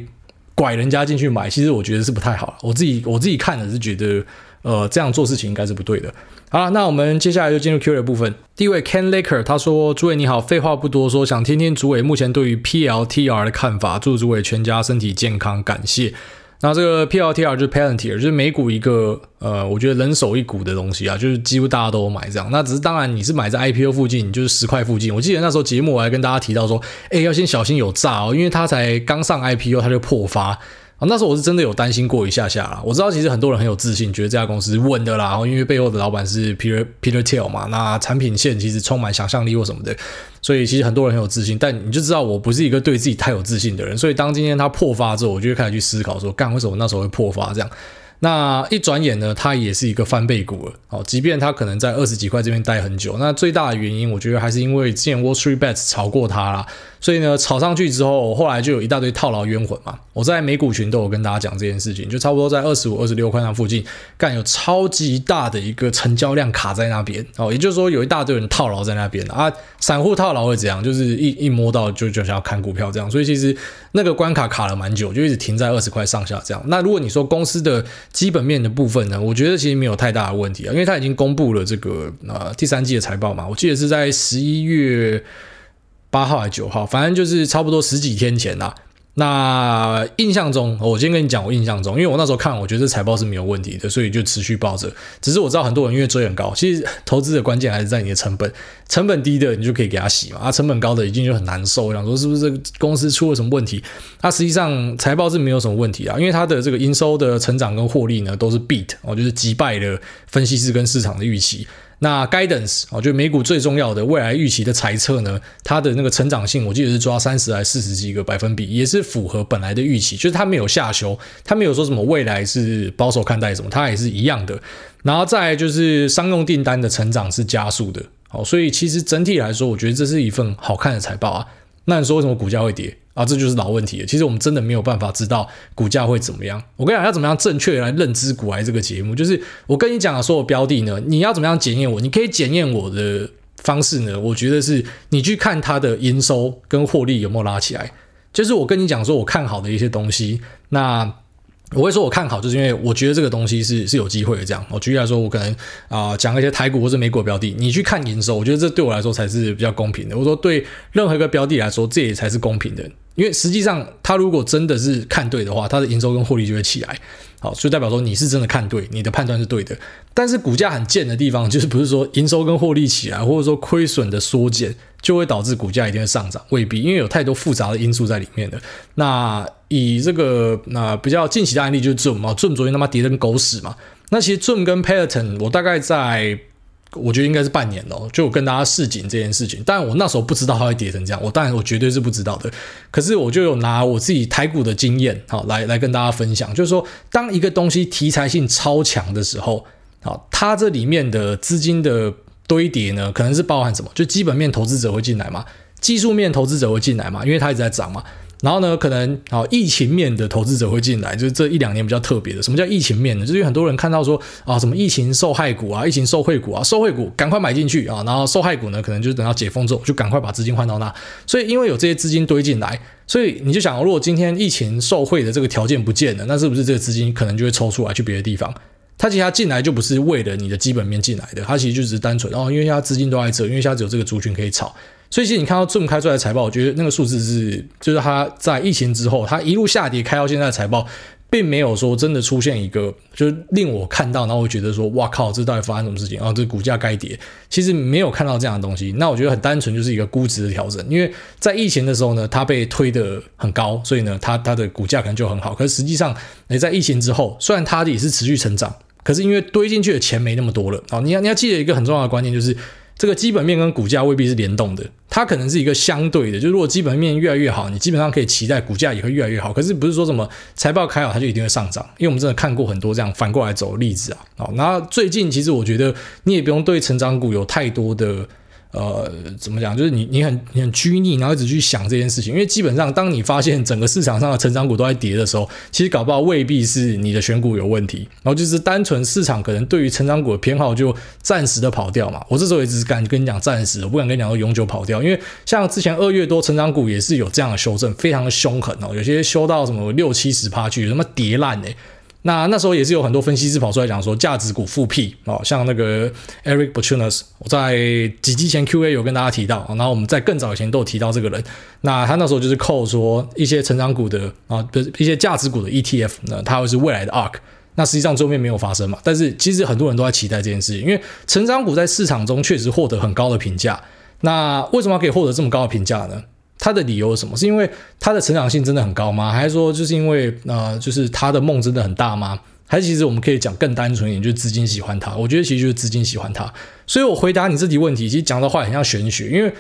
拐人家进去买，其实我觉得是不太好。我自己我自己看的是觉得，呃，这样做事情应该是不对的。好了，那我们接下来就进入 Q&A 的部分。第一位 Ken Laker 他说：“诸位你好，废话不多说，想听听主委目前对于 PLTR 的看法。祝诸位全家身体健康，感谢。”那这个 PLTR 就是 Palantir，就是美股一个呃，我觉得人手一股的东西啊，就是几乎大家都有买这样。那只是当然你是买在 IPO 附近，就是十块附近。我记得那时候节目我还跟大家提到说，哎，要先小心有诈哦，因为它才刚上 IPO，它就破发。啊，那时候我是真的有担心过一下下啦。我知道其实很多人很有自信，觉得这家公司稳的啦，然后因为背后的老板是 Peter Peter Thiel 嘛，那产品线其实充满想象力或什么的，所以其实很多人很有自信。但你就知道我不是一个对自己太有自信的人，所以当今天它破发之后，我就会开始去思考说，干为什么那时候会破发这样？那一转眼呢，它也是一个翻倍股了。哦，即便它可能在二十几块这边待很久，那最大的原因，我觉得还是因为之前 Wall Street Bets 炒过它啦。所以呢，炒上去之后，后来就有一大堆套牢冤魂嘛。我在美股群都有跟大家讲这件事情，就差不多在二十五、二十六块那附近，干有超级大的一个成交量卡在那边。哦，也就是说有一大堆人套牢在那边啊。散户套牢会怎样？就是一一摸到就就想要看股票这样。所以其实那个关卡卡了蛮久，就一直停在二十块上下这样。那如果你说公司的基本面的部分呢，我觉得其实没有太大的问题啊，因为它已经公布了这个呃第三季的财报嘛，我记得是在十一月。八号还是九号，反正就是差不多十几天前啦。那印象中，我先跟你讲，我印象中，因为我那时候看，我觉得这财报是没有问题的，所以就持续抱着。只是我知道很多人因为追很高，其实投资的关键还是在你的成本，成本低的你就可以给他洗嘛，啊，成本高的已经就很难受。我想说是不是这个公司出了什么问题？它实际上财报是没有什么问题啊，因为它的这个营收的成长跟获利呢都是 beat，哦，就是击败了分析师跟市场的预期。那 guidance 哦，就美股最重要的未来预期的财测呢，它的那个成长性，我记得是抓三十还是四十几个百分比，也是符合本来的预期，就是它没有下修，它没有说什么未来是保守看待什么，它也是一样的。然后再就是商用订单的成长是加速的，好，所以其实整体来说，我觉得这是一份好看的财报啊。那你说为什么股价会跌？啊，这就是老问题了。其实我们真的没有办法知道股价会怎么样。我跟你讲，要怎么样正确来认知股癌这个节目，就是我跟你讲的所有标的呢，你要怎么样检验我？你可以检验我的方式呢，我觉得是你去看它的营收跟获利有没有拉起来。就是我跟你讲说，我看好的一些东西，那。我会说，我看好，就是因为我觉得这个东西是是有机会的。这样，我举例来说，我可能啊、讲一些台股或者美股标的，你去看营收，我觉得这对我来说才是比较公平的。我说对任何一个标的来说，这也才是公平的，因为实际上它如果真的是看对的话，它的营收跟获利就会起来。好，所以代表说你是真的看对，你的判断是对的。但是股价很贱的地方，就是不是说营收跟获利起来，或者说亏损的缩减，就会导致股价一定会上涨，未必，因为有太多复杂的因素在里面的。那以这个那比较近期的案例就是 Zoom 嘛，Zoom 昨天他妈跌成狗屎嘛。那其实 Zoom 跟 Peloton，我大概在。我觉得应该是半年了，就跟大家示警这件事情。但我那时候不知道它会跌成这样，我当然我绝对是不知道的。可是我就有拿我自己台股的经验，好来来跟大家分享，就是说，当一个东西题材性超强的时候，好，它这里面的资金的堆叠呢，可能是包含什么？就基本面投资者会进来嘛，技术面投资者会进来嘛，因为它一直在涨嘛。然后呢，可能啊，疫情面的投资者会进来，就是这一两年比较特别的。什么叫疫情面呢？就是有很多人看到说啊，什么疫情受害股啊，疫情受惠股啊，受惠股赶快买进去啊，然后受害股呢，可能就等到解封之后，就赶快把资金换到那。所以因为有这些资金堆进来，所以你就想，如果今天疫情受惠的这个条件不见了，那是不是这个资金可能就会抽出来去别的地方？它其实它进来就不是为了你的基本面进来的，它其实就只是单纯哦，因为它资金都在这，因为它只有这个族群可以炒。所以其实你看到这么开出来的财报，我觉得那个数字是，就是它在疫情之后，它一路下跌开到现在的财报，并没有说真的出现一个，就是令我看到，然后我觉得说，哇靠，这到底发生什么事情啊？这股价该跌，其实没有看到这样的东西。那我觉得很单纯，就是一个估值的调整。因为在疫情的时候呢，它被推得很高，所以呢，它它的股价可能就很好。可是实际上，你在疫情之后，虽然它也是持续成长，可是因为堆进去的钱没那么多了啊。你要你要记得一个很重要的观念，就是。这个基本面跟股价未必是联动的，它可能是一个相对的。就如果基本面越来越好，你基本上可以期待股价也会越来越好。可是不是说什么财报开好它就一定会上涨，因为我们真的看过很多这样反过来走的例子啊。好，那最近其实我觉得你也不用对成长股有太多的。呃，怎么讲？就是你，你很，你很拘泥，然后一直去想这件事情。因为基本上，当你发现整个市场上的成长股都在跌的时候，其实搞不好未必是你的选股有问题，然后就是单纯市场可能对于成长股的偏好就暂时的跑掉嘛。我这时候也只是敢跟你讲暂时，我不敢跟你讲说永久跑掉。因为像之前二月多成长股也是有这样的修正，非常的凶狠哦，有些修到什么六七十趴去，什么跌烂哎。那那时候也是有很多分析师跑出来讲说价值股复辟哦，像那个 Eric Balchunas，我在几集前 Q&A 有跟大家提到，然后我们在更早以前都有提到这个人。那他那时候就是扣说一些成长股的啊，不是一些价值股的 ETF 呢，它会是未来的 ARK。那实际上最后面没有发生嘛，但是其实很多人都在期待这件事情，因为成长股在市场中确实获得很高的评价。那为什么可以获得这么高的评价呢？他的理由是什么？是因为他的成长性真的很高吗？还是说就是因为呃，就是他的梦真的很大吗？还是其实我们可以讲更单纯一点，就是资金喜欢他？我觉得其实就是资金喜欢他。所以我回答你这题问题，其实讲的话很像玄学，因为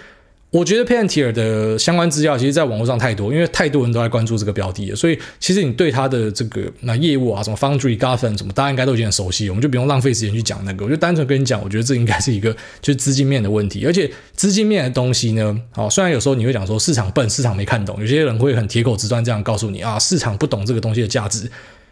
我觉得 p a n t i e r 的相关资料，其实在网络上太多，因为太多人都在关注这个标的，所以其实你对它的这个那业务啊，什么 Foundry、Gotham 什么，大家应该都已经很熟悉，我们就不用浪费时间去讲那个。我就单纯跟你讲，我觉得这应该是一个就是资金面的问题，而且资金面的东西呢，好，虽然有时候你会讲说市场笨，市场没看懂，有些人会很铁口直断这样告诉你啊，市场不懂这个东西的价值，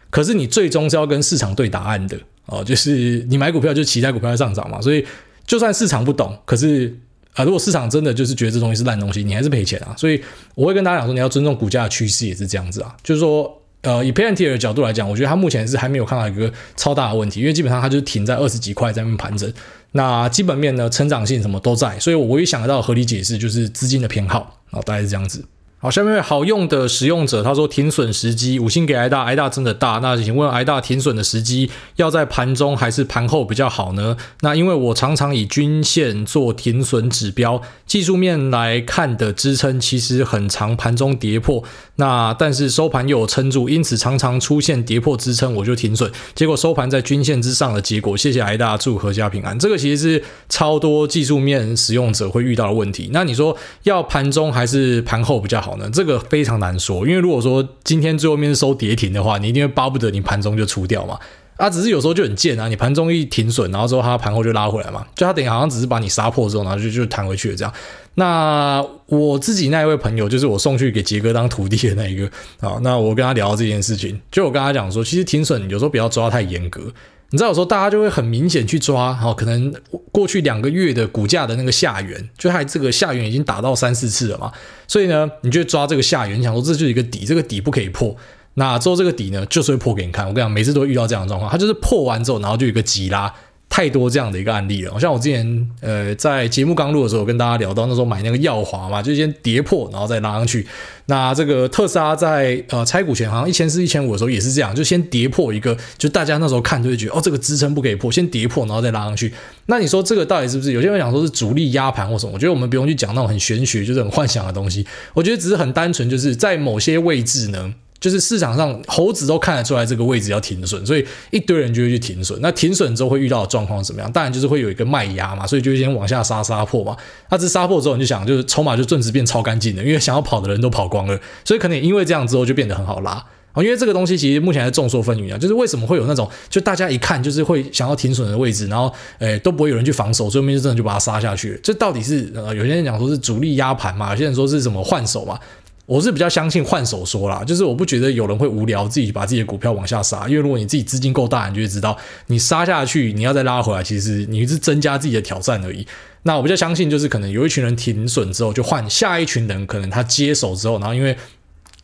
可是你最终是要跟市场对答案的哦，就是你买股票就期待股票上涨嘛，所以就算市场不懂，可是。啊，如果市场真的就是觉得这东西是烂东西，你还是赔钱啊。所以我会跟大家讲说，你要尊重股价的趋势也是这样子啊。就是说，呃，以 p a n t e r 的角度来讲，我觉得它目前是还没有看到一个超大的问题，因为基本上它就是停在二十几块在那边盘整。那基本面呢，成长性什么都在，所以我唯一想得到合理解释就是资金的偏好，啊大概是这样子。好，下面位好用的使用者，他说停损时机五星给挨大，挨大真的大。那请问挨大停损的时机要在盘中还是盘后比较好呢？那因为我常常以均线做停损指标，技术面来看的支撑其实很长，盘中跌破，那但是收盘又有撑住，因此常常出现跌破支撑我就停损，结果收盘在均线之上的结果。谢谢挨大，祝阖家平安。这个其实是超多技术面使用者会遇到的问题。那你说要盘中还是盘后比较好？好呢，这个非常难说，因为如果说今天最后面是收跌停的话，你一定会巴不得你盘中就出掉嘛。啊，只是有时候就很贱啊，你盘中一停损，然后之后它盘后就拉回来嘛，就它等于好像只是把你杀破之后，然后就就弹回去了这样。那我自己那一位朋友，就是我送去给杰哥当徒弟的那一个啊，那我跟他聊到这件事情，就我跟他讲说，其实停损有时候不要抓太严格。你知道有时候大家就会很明显去抓，好，可能过去两个月的股价的那个下缘，就还这个下缘已经打到三四次了嘛，所以呢，你就抓这个下缘，想说这就是一个底，这个底不可以破，那之后这个底呢，就是会破给你看。我跟你讲，每次都会遇到这样的状况，它就是破完之后，然后就有一个急拉。太多这样的一个案例了，像我之前呃在节目刚录的时候，跟大家聊到那时候买那个耀华嘛，就先跌破，然后再拉上去。那这个特斯拉在呃拆股前好像一千四、一千五的时候也是这样，就先跌破一个，就大家那时候看就会觉得哦这个支撑不可以破，先跌破然后再拉上去。那你说这个到底是不是？有些人讲说是主力压盘或什么？我觉得我们不用去讲那种很玄学，就是很幻想的东西。我觉得只是很单纯，就是在某些位置呢。就是市场上猴子都看得出来这个位置要停损，所以一堆人就会去停损。那停损之后会遇到的状况怎么样？当然就是会有一个卖压嘛，所以就先往下杀杀破嘛。那这杀破之后，你就想就是筹码就顿时变超干净的，因为想要跑的人都跑光了，所以可能也因为这样之后就变得很好拉啊。因为这个东西其实目前还众说纷纭啊，就是为什么会有那种就大家一看就是会想要停损的位置，然后诶都不会有人去防守，所以后面就真的就把它杀下去。这到底是呃有些人讲说是主力压盘嘛，有些人说是什么换手嘛。我是比较相信换手说啦，就是我不觉得有人会无聊自己把自己的股票往下杀，因为如果你自己资金够大，你就会知道你杀下去，你要再拉回来，其实你是增加自己的挑战而已。那我比较相信就是可能有一群人停损之后就换下一群人，可能他接手之后，然后因为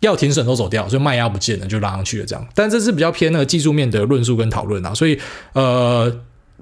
要停损都走掉，所以卖压不见了就拉上去了这样。但这是比较偏那个技术面的论述跟讨论啊，所以呃，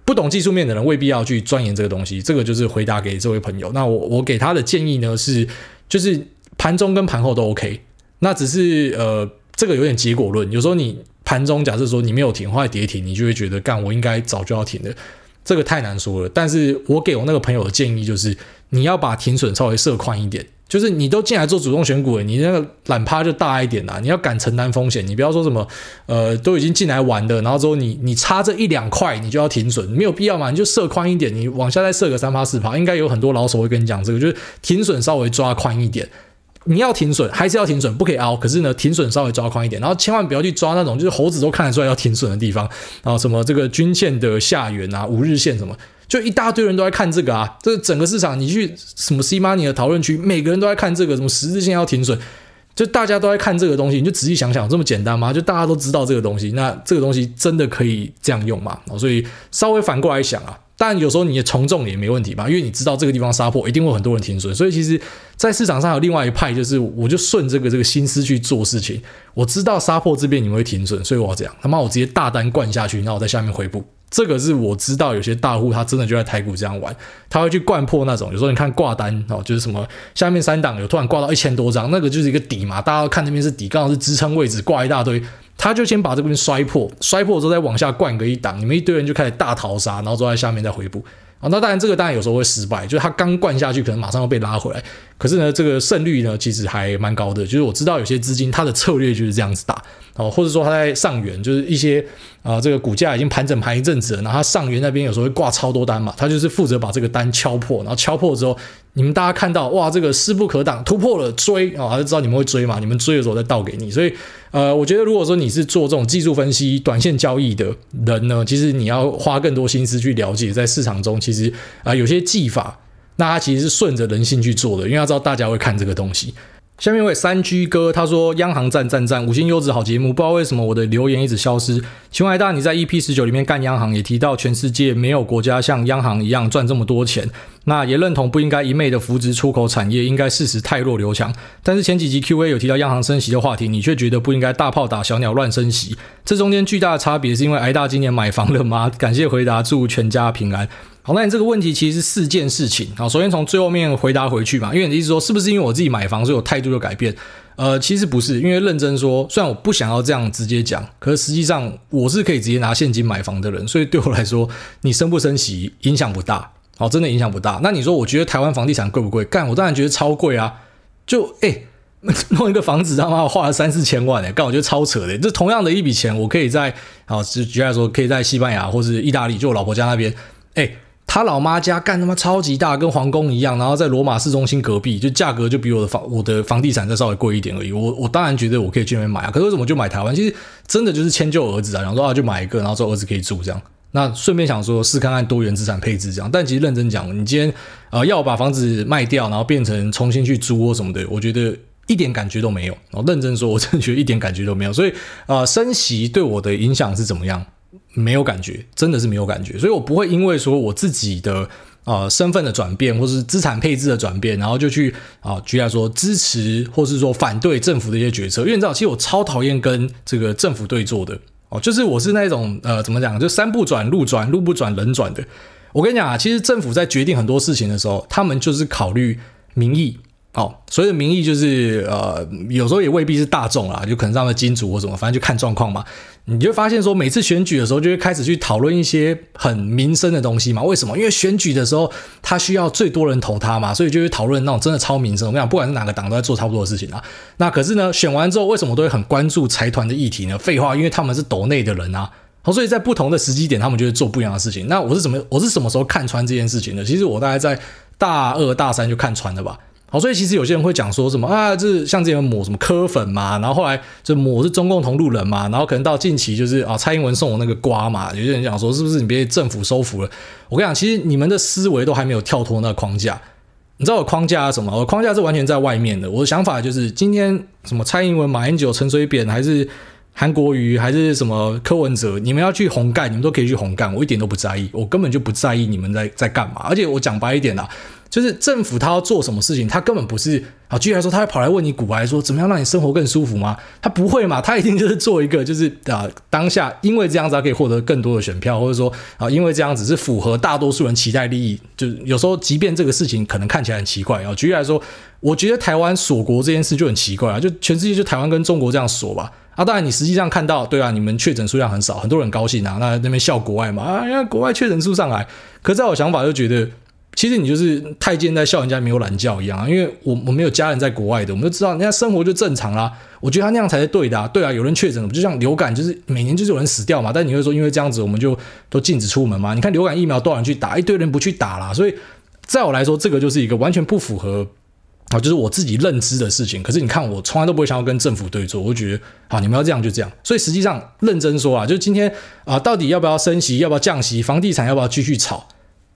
不懂技术面的人未必要去钻研这个东西。这个就是回答给这位朋友。那我我给他的建议呢是就是。盘中跟盘后都 OK，那只是呃，这个有点结果论。有时候你盘中假设说你没有停，或者跌停，你就会觉得干，我应该早就要停的，这个太难说了。但是我给我那个朋友的建议就是，你要把停损稍微设宽一点，就是你都进来做主动选股了，你那个懒趴就大一点啦。你要敢承担风险，你不要说什么呃，都已经进来玩的，然后之后你你差这一两块你就要停损，没有必要嘛，你就设宽一点，你往下再设个三趴四趴，应该有很多老手会跟你讲这个，就是停损稍微抓宽一点。你要停损还是要停损，不可以凹。可是呢，停损稍微抓宽一点，然后千万不要去抓那种就是猴子都看得出来要停损的地方，然后什么这个均线的下缘啊、五日线什么，就一大堆人都在看这个啊。这整个市场，你去什么 C Money 的讨论区，每个人都在看这个，什么十字线要停损，就大家都在看这个东西。你就仔细想想，这么简单吗？就大家都知道这个东西，那这个东西真的可以这样用吗？所以稍微反过来想啊。但有时候你也从众也没问题吧，因为你知道这个地方杀破，一定会很多人停损。所以其实，在市场上有另外一派，就是我就顺这个这个心思去做事情。我知道杀破这边你们会停损，所以我要这样，他妈我直接大单灌下去，然后我在下面回补。这个是我知道有些大户他真的就在台股这样玩，他会去灌破那种。有时候你看挂单哦，就是什么下面三档有突然挂到一千多张，那个就是一个底嘛，大家看那边是底，刚好是支撑位置，挂一大堆。他就先把这边摔破，摔破之后再往下灌个一档，你们一堆人就开始大逃杀，然后坐在下面再回补啊。那当然，这个当然有时候会失败，就是他刚灌下去，可能马上要被拉回来。可是呢，这个胜率呢其实还蛮高的。就是我知道有些资金它的策略就是这样子打。哦，或者说他在上元，就是一些啊、呃，这个股价已经盘整盘一阵子了，然后他上元那边有时候会挂超多单嘛，他就是负责把这个单敲破，然后敲破之后，你们大家看到哇，这个势不可挡，突破了追啊，他就知道你们会追嘛，你们追的时候再倒给你，所以呃，我觉得如果说你是做这种技术分析、短线交易的人呢，其实你要花更多心思去了解，在市场中其实啊、有些技法。那他其实是顺着人性去做的，因为要知道大家会看这个东西。下面一位三 G 哥他说：“央行赞赞赞，五星优质好节目。”不知道为什么我的留言一直消失。请问海大，你在 EP 十九里面干央行也提到，全世界没有国家像央行一样赚这么多钱。那也认同不应该一昧的扶植出口产业，应该适时汰弱留强。但是前几集 Q&A 有提到央行升息的话题，你却觉得不应该大炮打小鸟乱升息。这中间巨大的差别是因为海大今年买房了吗？感谢回答，祝全家平安。好，那你这个问题其实是四件事情。好，首先从最后面回答回去嘛，因为你的意思说是不是因为我自己买房，所以我态度就改变？呃，其实不是，因为认真说，虽然我不想要这样直接讲，可是实际上我是可以直接拿现金买房的人，所以对我来说，你升不升息影响不大。好，真的影响不大。那你说，我觉得台湾房地产贵不贵？干，我当然觉得超贵啊！就诶 弄一个房子，他妈花了三四千万诶干，我觉得超扯的。这同样的一笔钱，我可以在好，举举来说，可以在西班牙或是意大利，就我老婆家那边，诶他老妈家干他妈超级大，跟皇宫一样，然后在罗马市中心隔壁，就价格就比我的房我的房地产再稍微贵一点而已。我我当然觉得我可以去那边买啊，可是为什么就买台湾？其实真的就是迁就儿子啊，然后说啊就买一个，然后之后儿子可以住这样。那顺便想说试看看多元资产配置这样，但其实认真讲，你今天呃要把房子卖掉，然后变成重新去租或什么的，我觉得一点感觉都没有。我认真说，我真的觉得一点感觉都没有。所以呃升息对我的影响是怎么样？没有感觉，真的是没有感觉，所以我不会因为说我自己的呃身份的转变，或是资产配置的转变，然后就去啊，举例说支持，或是说反对政府的一些决策。因为你知道，其实我超讨厌跟这个政府对坐的哦，就是我是那种呃怎么讲，就山不转路转，路不转人转的。我跟你讲啊，其实政府在决定很多事情的时候，他们就是考虑民意。哦，所以的民意就是呃，有时候也未必是大众啦，就可能让他金主或什么，反正就看状况嘛。你就发现说，每次选举的时候，就会开始去讨论一些很民生的东西嘛。为什么？因为选举的时候，他需要最多人投他嘛，所以就会讨论那种真的超民生。我跟你讲，不管是哪个党，都在做差不多的事情啊。那可是呢，选完之后，为什么都会很关注财团的议题呢？废话，因为他们是斗内的人啊。好，所以在不同的时机点，他们就会做不一样的事情。那我是怎么，我是什么时候看穿这件事情的？其实我大概在大二大三就看穿了吧。好，所以其实有些人会讲说什么啊，这像这样抹什么柯粉嘛，然后后来就抹是中共同路人嘛，然后可能到近期就是啊，蔡英文送我那个瓜嘛，有些人讲说是不是你被政府收服了？我跟你讲，其实你们的思维都还没有跳脱那个框架。你知道我框架是什么？我框架是完全在外面的。我的想法就是，今天什么蔡英文、马英九、陈水扁，还是韩国瑜，还是什么柯文哲，你们要去红干，你们都可以去红干，我一点都不在意，我根本就不在意你们在在干嘛。而且我讲白一点啦。就是政府他要做什么事情，他根本不是啊。举例来说，他会跑来问你股癌说怎么样让你生活更舒服吗？他不会嘛，他一定就是做一个就是啊，当下因为这样子他可以获得更多的选票，或者说啊，因为这样子是符合大多数人期待利益。就是有时候，即便这个事情可能看起来很奇怪啊。举例来说，我觉得台湾锁国这件事就很奇怪啊，就全世界就台湾跟中国这样锁吧。啊，当然你实际上看到，对啊，你们确诊数量很少，很多人高兴啊，那那边笑国外嘛啊，因为国外确诊数上来。可在我想法就觉得。其实你就是太监在笑人家没有懒觉一样啊，因为我我没有家人在国外的，我们都知道人家生活就正常啦。我觉得他那样才是对的啊，对啊，有人确诊了，就像流感，就是每年就是有人死掉嘛。但你会说因为这样子我们就都禁止出门嘛？你看流感疫苗多少人去打，一堆人不去打啦。所以在我来说，这个就是一个完全不符合啊，就是我自己认知的事情。可是你看，我从来都不会想要跟政府对坐，我觉得啊，你们要这样就这样。所以实际上认真说啊，就今天啊，到底要不要升息，要不要降息，房地产要不要继续炒？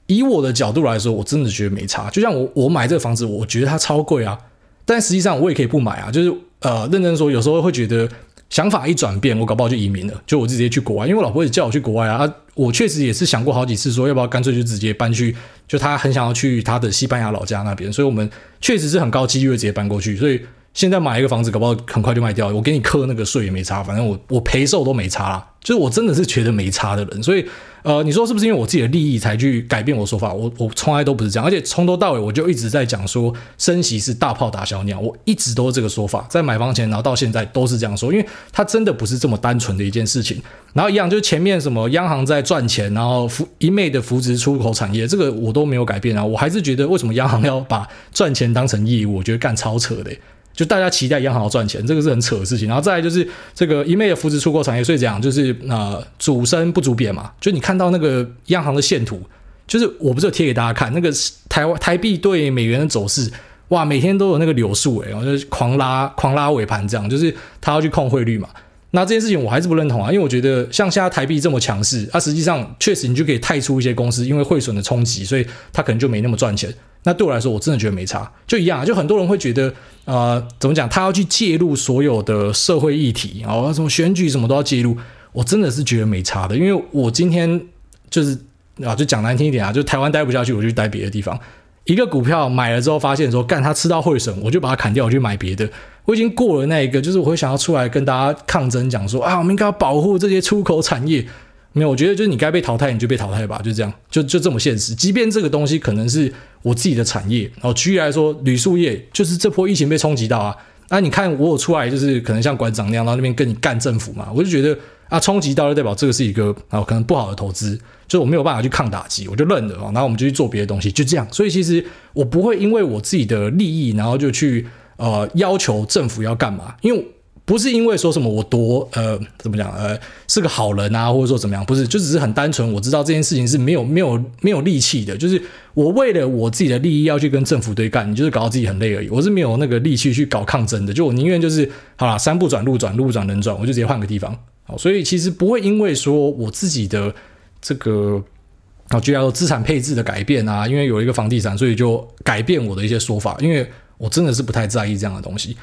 以我的角度来说，我真的觉得没差。就像我我买这个房子，我觉得它超贵啊，但实际上我也可以不买啊。就是呃，认真说，有时候会觉得想法一转变，我搞不好就移民了，就我直接去国外。因为我老婆也叫我去国外啊，啊我确实也是想过好几次，说要不要干脆就直接搬去，就他很想要去他的西班牙老家那边，所以我们确实是很高几率会直接搬过去。所以现在买一个房子，搞不好很快就卖掉，我给你课那个税也没差，反正我我赔售都没差啦。就是我真的是觉得没差的人，所以。呃，你说是不是因为我自己的利益才去改变我说法？我我从来都不是这样，而且从头到尾我就一直在讲说升息是大炮打小鸟，我一直都是这个说法，在买房前然后到现在都是这样说，因为它真的不是这么单纯的一件事情。然后一样就是前面什么央行在赚钱，然后扶一昧的扶植出口产业，这个我都没有改变啊，我还是觉得为什么央行要把赚钱当成业务？我觉得干超扯的。就大家期待央行要赚钱，这个是很扯的事情。然后再来就是这个一昧的扶持出口产业，所以讲就是呃主升不主贬嘛。就你看到那个央行的线图，就是我不是有贴给大家看那个台湾台币对美元的走势，哇，每天都有那个柳树诶，然后就是狂拉狂拉尾盘这样，就是他要去控汇率嘛。那这件事情我还是不认同啊，因为我觉得像现在台币这么强势，啊，实际上确实你就可以汰出一些公司，因为汇损的冲击，所以它可能就没那么赚钱。那对我来说，我真的觉得没差，就一样，就很多人会觉得，呃，怎么讲，他要去介入所有的社会议题，哦，什么选举什么都要介入，我真的是觉得没差的，因为我今天就是啊，就讲难听一点啊，就台湾待不下去，我就待别的地方。一个股票买了之后，发现说干它吃到汇损，我就把它砍掉，我去买别的。我已经过了那一个，就是我会想要出来跟大家抗争，讲说啊，我们应该要保护这些出口产业。没有，我觉得就是你该被淘汰，你就被淘汰吧，就这样，就就这么现实。即便这个东西可能是我自己的产业，然后举例来说，铝塑业就是这波疫情被冲击到啊。那、你看我有出来，就是可能像馆长那样到那边跟你干政府嘛，我就觉得啊，冲击到就代表这个是一个啊可能不好的投资。就我没有办法去抗打击，我就认了啊，然后我们就去做别的东西，就这样。所以其实我不会因为我自己的利益，然后就去呃要求政府要干嘛，因为不是因为说什么我多呃怎么讲呃是个好人啊，或者说怎么样，不是，就只是很单纯，我知道这件事情是没有没有没有力气的，就是我为了我自己的利益要去跟政府对干，你就是搞到自己很累而已。我是没有那个力气去搞抗争的，就我宁愿就是好啦，山不转路转，路不转人转，我就直接换个地方。好，所以其实不会因为说我自己的。这个啊，就要资产配置的改变啊，因为有一个房地产，所以就改变我的一些说法，因为我真的是不太在意这样的东西。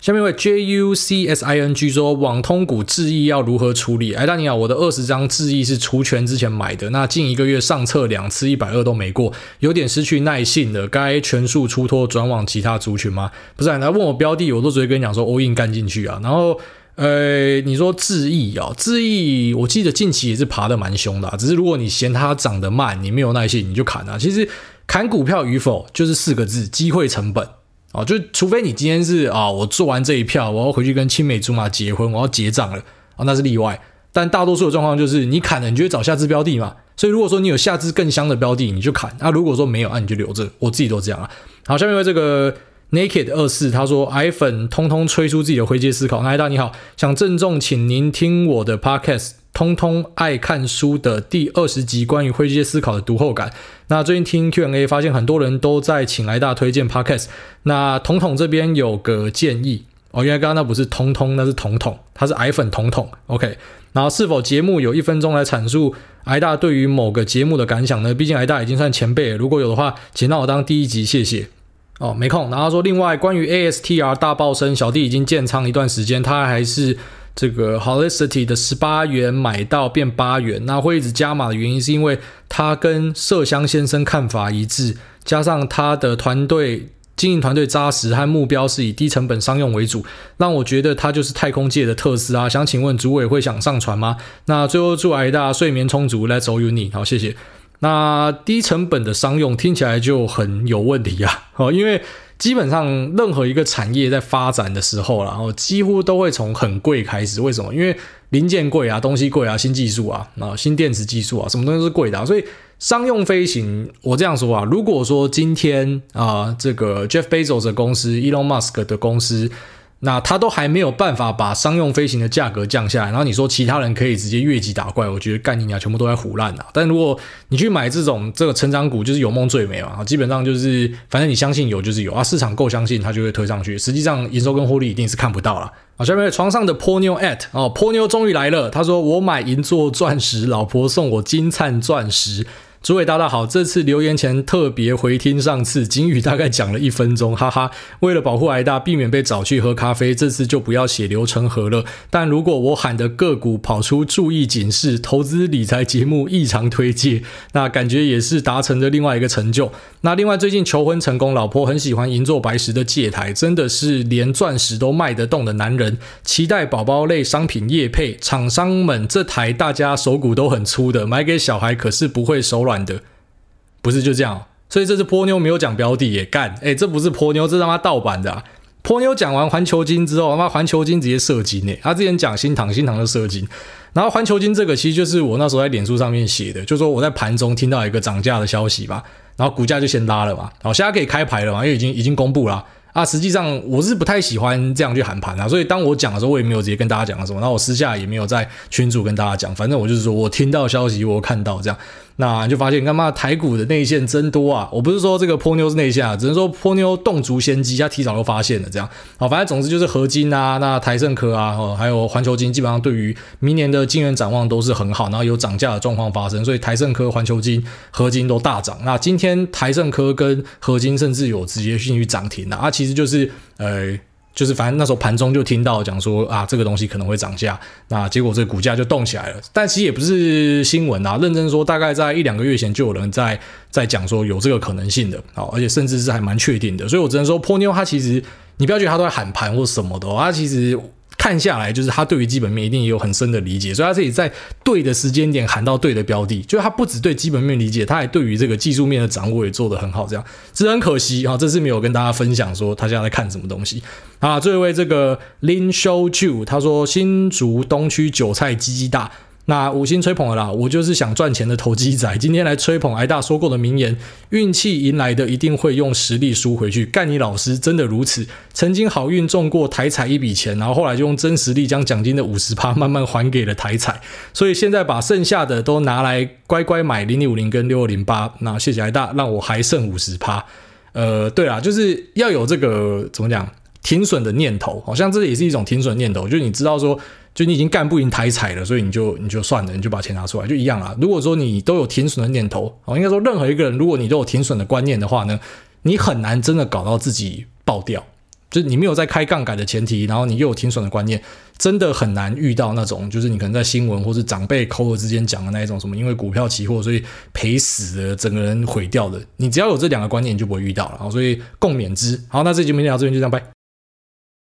下面一位 J U C S I N G 说，网通股智易要如何处理？哎，大你好，我的二十张智易是除权之前买的，那近一个月上测两次一百二都没过，有点失去耐性了，该全数出脱转往其他族群吗？不是，来问我标的，我都直接跟你讲说 all in 干进去啊，然后。呃，你说智易啊，智易，我记得近期也是爬得蛮凶的啊，只是如果你嫌它涨得慢，你没有耐心，你就砍啊。其实砍股票与否就是四个字：机会成本啊。就除非你今天是啊，我做完这一票，我要回去跟青梅竹马结婚，我要结账了啊，那是例外。但大多数的状况就是你砍了，你就会找下支标的嘛。所以如果说你有下支更香的标的，你就砍啊。如果说没有，那你就留着。我自己都这样啊。好，下面为这个。Naked 二四他说：“癌粉通通吹出自己的灰阶思考。”那艾大你好，想郑重请您听我的 Podcast，通通爱看书的第二十集关于灰阶思考的读后感。那最近听 Q&A 发现很多人都在请癌大推荐 Podcast。那统统这边有个建议哦，原来刚刚那不是通通，那是统统，他是癌粉统统。OK，然后是否节目有一分钟来阐述癌大对于某个节目的感想呢？毕竟癌大已经算前辈了，如果有的话，请让我当第一集，谢谢。哦，没空。然后说，另外关于 ASTR 大爆升，小弟已经建仓一段时间，他还是这个 Holicity 的十八元买到变八元，那会一直加码的原因是因为他跟麝香先生看法一致，加上他的团队经营团队扎实和目标是以低成本商用为主，让我觉得他就是太空界的特斯拉。想请问主委会想上船吗？那最后祝癌大睡眠充足，Let's all you need。好，谢谢。那低成本的商用听起来就很有问题啊！哦，因为基本上任何一个产业在发展的时候，然后几乎都会从很贵开始。为什么？因为零件贵啊，东西贵啊，新技术啊，啊，新电池技术啊，什么东西都是贵的。所以商用飞行，我这样说啊，如果说今天啊，这个 Jeff Bezos 的公司，Elon Musk 的公司。那他都还没有办法把商用飞行的价格降下来，然后你说其他人可以直接越级打怪，我觉得干你娘全部都在唬烂啊！但如果你去买这种这个成长股，就是有梦最美嘛，基本上就是反正你相信有就是有啊，市场够相信它就会推上去，实际上营收跟获利一定是看不到了啊。下面床上的波妞 at 哦，波妞终于来了，他说我买银座钻石，老婆送我金灿钻石。诸位大大好，这次留言前特别回听上次金宇，大概讲了一分钟，哈哈。为了保护挨大，避免被找去喝咖啡，这次就不要血流成河了。但如果我喊的个股跑出注意警示，投资理财节目异常推荐，那感觉也是达成的另外一个成就。那另外最近求婚成功，老婆很喜欢银座白石的戒台，真的是连钻石都卖得动的男人。期待宝宝类商品业配，厂商们这台大家手骨都很粗的，买给小孩可是不会手软。的不是就这样，所以这次波妞没有讲标的也干，哎，这不是波妞，这他妈盗版的啊！波妞讲完环球金之后，他妈环球金直接射精呢，他之前讲新唐，新唐的射精，然后环球金这个其实就是我那时候在脸书上面写的，就说我在盘中听到一个涨价的消息吧，然后股价就先拉了嘛，好，现在可以开牌了嘛，因为已经已经公布了啊，实际上我是不太喜欢这样去喊盘啊，所以当我讲的时候，我也没有直接跟大家讲什么，那我私下也没有在群组跟大家讲，反正我就是说我听到消息，我看到这样。那就发现，干嘛台股的内线真多啊！我不是说这个波妞是内线啊，只能说波妞洞烛先机，他提早就发现了这样。好，反正总之就是合金啊，那台胜科啊，还有环球金，基本上对于明年的金元展望都是很好，然后有涨价的状况发生，所以台胜科、环球金、合金都大涨。那今天台胜科跟合金甚至有直接性去涨停了啊，其实就是呃。就是反正那时候盘中就听到讲说啊，这个东西可能会涨价，那结果这个股价就动起来了。但其实也不是新闻啊，认真说，大概在一两个月前就有人在在讲说有这个可能性的，好，而且甚至是还蛮确定的。所以我只能说，泼妞它其实你不要觉得它都在喊盘或什么的，它其实。看下来，就是他对于基本面一定也有很深的理解，所以他自己在对的时间点喊到对的标的，就是他不只对基本面理解，他还对于这个技术面的掌握也做得很好。这样，只是很可惜啊，这次没有跟大家分享说他现在在看什么东西啊。最后一位这个 Lin Show Chu，他说新竹东区韭菜鸡鸡大。那五星吹捧了啦，我就是想赚钱的投机仔。今天来吹捧挨大说过的名言：运气赢来的一定会用实力输回去。干你老师，真的如此？曾经好运中过台彩一笔钱，然后后来就用真实力将奖金的五十趴慢慢还给了台彩，所以现在把剩下的都拿来乖乖买零零五零跟六二零八。那谢谢挨大，让我还剩五十趴。呃，对啦，就是要有这个怎么讲停损的念头，好像这也是一种停损念头，就是你知道说。就你已经干不赢台彩了，所以你就你就算了，你就把钱拿出来，就一样啊。如果说你都有停损的念头，哦，应该说任何一个人，如果你都有停损的观念的话呢，你很难真的搞到自己爆掉。就是你没有在开杠杆的前提，然后你又有停损的观念，真的很难遇到那种，就是你可能在新闻或是长辈口耳之间讲的那一种什么，因为股票期货所以赔死了，整个人毁掉的。你只要有这两个观念，你就不会遇到了。好，所以共勉之。好，那这节目就到这边，就这样拜。